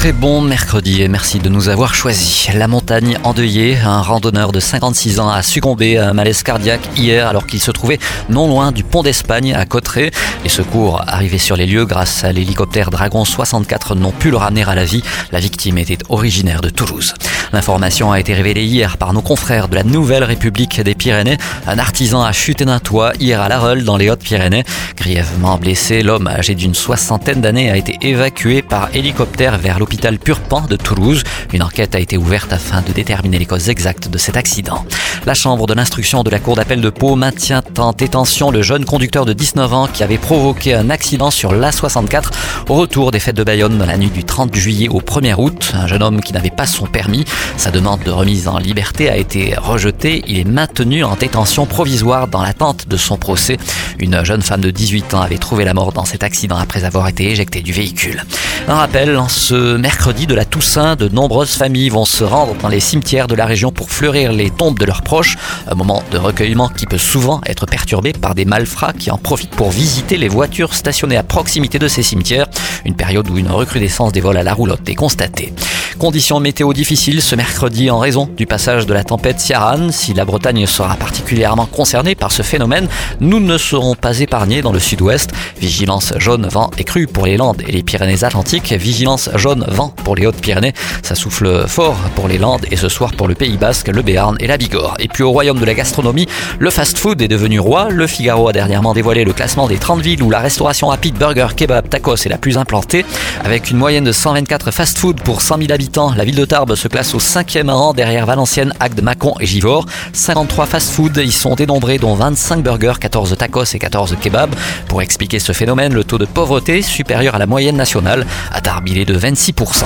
très bon mercredi et merci de nous avoir choisis. La montagne endeuillée, un randonneur de 56 ans a succombé à un malaise cardiaque hier alors qu'il se trouvait non loin du pont d'Espagne à Cotteret. Les secours arrivés sur les lieux grâce à l'hélicoptère Dragon 64 n'ont pu le ramener à la vie. La victime était originaire de Toulouse. L'information a été révélée hier par nos confrères de la Nouvelle République des Pyrénées. Un artisan a chuté d'un toit hier à La Reule dans les Hautes-Pyrénées. Grièvement blessé, l'homme âgé d'une soixantaine d'années a été évacué par hélicoptère vers l'hôpital l'hôpital Purpan de Toulouse. Une enquête a été ouverte afin de déterminer les causes exactes de cet accident. La chambre de l'instruction de la cour d'appel de Pau maintient en détention le jeune conducteur de 19 ans qui avait provoqué un accident sur l'A64 au retour des fêtes de Bayonne dans la nuit du 30 juillet au 1er août. Un jeune homme qui n'avait pas son permis. Sa demande de remise en liberté a été rejetée. Il est maintenu en détention provisoire dans l'attente de son procès. Une jeune femme de 18 ans avait trouvé la mort dans cet accident après avoir été éjectée du véhicule. Un rappel, en ce mercredi de la Toussaint, de nombreuses familles vont se rendre dans les cimetières de la région pour fleurir les tombes de leurs proches. Un moment de recueillement qui peut souvent être perturbé par des malfrats qui en profitent pour visiter les voitures stationnées à proximité de ces cimetières. Une période où une recrudescence des vols à la roulotte est constatée. Conditions météo difficiles ce mercredi en raison du passage de la tempête Ciaran. Si la Bretagne sera particulièrement concernée par ce phénomène, nous ne serons pas épargnés dans le sud-ouest. Vigilance jaune, vent et crue pour les Landes et les Pyrénées-Atlantiques. Vigilance jaune, vent pour les Hautes-Pyrénées. Ça souffle fort pour les Landes et ce soir pour le Pays Basque, le Béarn et la Bigorre. Et puis au royaume de la gastronomie, le fast-food est devenu roi. Le Figaro a dernièrement dévoilé le classement des 30 villes où la restauration rapide, burger, kebab, tacos est la plus implantée. Avec une moyenne de 124 fast-food pour 100 000 la ville de Tarbes se classe au cinquième rang derrière Valenciennes, Agde, Mâcon et Givors. 53 fast-food y sont dénombrés, dont 25 burgers, 14 tacos et 14 kebabs. Pour expliquer ce phénomène, le taux de pauvreté supérieur à la moyenne nationale à Tarbes, est de 26%.